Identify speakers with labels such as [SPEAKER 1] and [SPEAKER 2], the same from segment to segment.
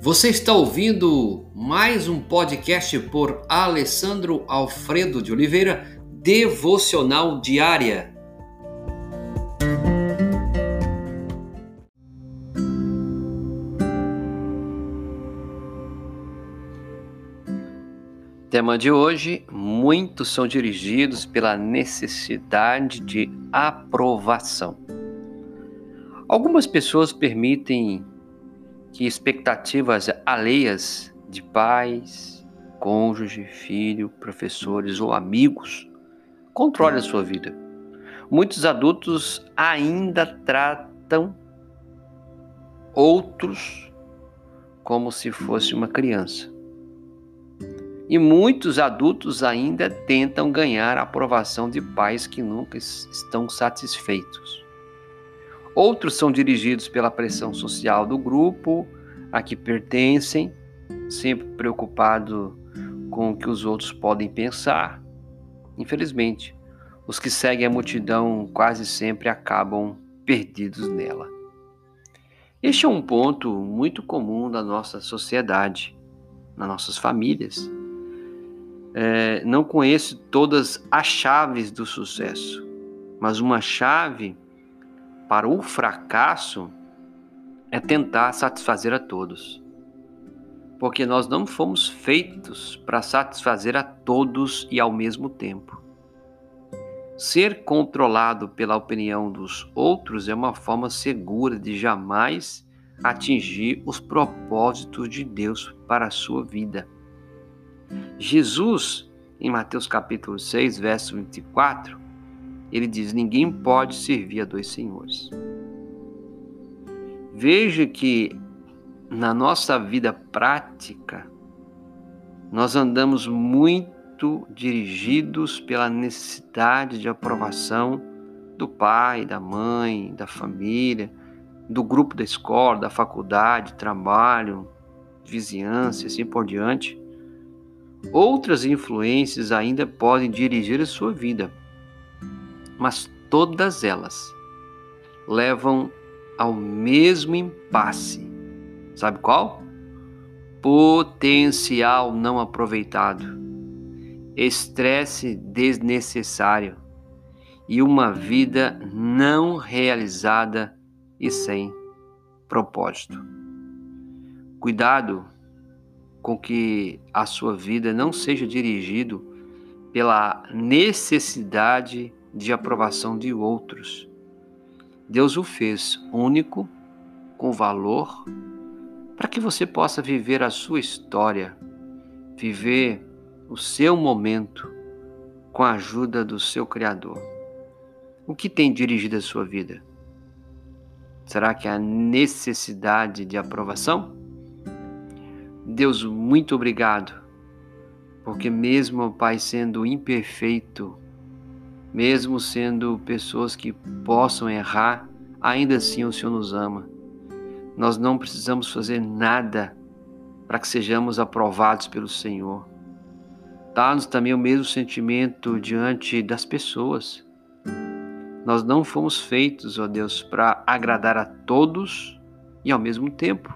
[SPEAKER 1] Você está ouvindo mais um podcast por Alessandro Alfredo de Oliveira, Devocional Diária. Tema de hoje: muitos são dirigidos pela necessidade de aprovação. Algumas pessoas permitem que expectativas alheias de pais, cônjuge, filho, professores ou amigos controlem a sua vida. Muitos adultos ainda tratam outros como se fosse uma criança. E muitos adultos ainda tentam ganhar a aprovação de pais que nunca estão satisfeitos. Outros são dirigidos pela pressão social do grupo a que pertencem, sempre preocupado com o que os outros podem pensar. Infelizmente, os que seguem a multidão quase sempre acabam perdidos nela. Este é um ponto muito comum da nossa sociedade, nas nossas famílias. É, não conheço todas as chaves do sucesso, mas uma chave para o fracasso é tentar satisfazer a todos. Porque nós não fomos feitos para satisfazer a todos e ao mesmo tempo. Ser controlado pela opinião dos outros é uma forma segura de jamais atingir os propósitos de Deus para a sua vida. Jesus, em Mateus capítulo 6, verso 24, ele diz: Ninguém pode servir a dois senhores. Veja que na nossa vida prática, nós andamos muito dirigidos pela necessidade de aprovação do pai, da mãe, da família, do grupo da escola, da faculdade, trabalho, vizinhança, assim por diante. Outras influências ainda podem dirigir a sua vida, mas todas elas levam ao mesmo impasse. Sabe qual? Potencial não aproveitado, estresse desnecessário e uma vida não realizada e sem propósito. Cuidado com que a sua vida não seja dirigido pela necessidade de aprovação de outros. Deus o fez único, com valor, para que você possa viver a sua história, viver o seu momento com a ajuda do seu Criador. O que tem dirigido a sua vida? Será que a necessidade de aprovação? Deus, muito obrigado, porque mesmo, Pai, sendo imperfeito, mesmo sendo pessoas que possam errar, ainda assim o Senhor nos ama. Nós não precisamos fazer nada para que sejamos aprovados pelo Senhor. Dá-nos também o mesmo sentimento diante das pessoas. Nós não fomos feitos, ó Deus, para agradar a todos e ao mesmo tempo.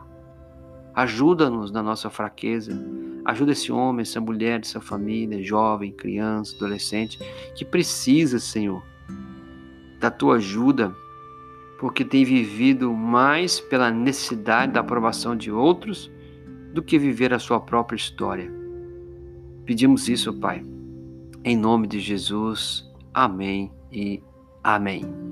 [SPEAKER 1] Ajuda-nos na nossa fraqueza. Ajuda esse homem, essa mulher, essa família, jovem, criança, adolescente, que precisa, Senhor, da tua ajuda, porque tem vivido mais pela necessidade da aprovação de outros do que viver a sua própria história. Pedimos isso, Pai. Em nome de Jesus. Amém e amém.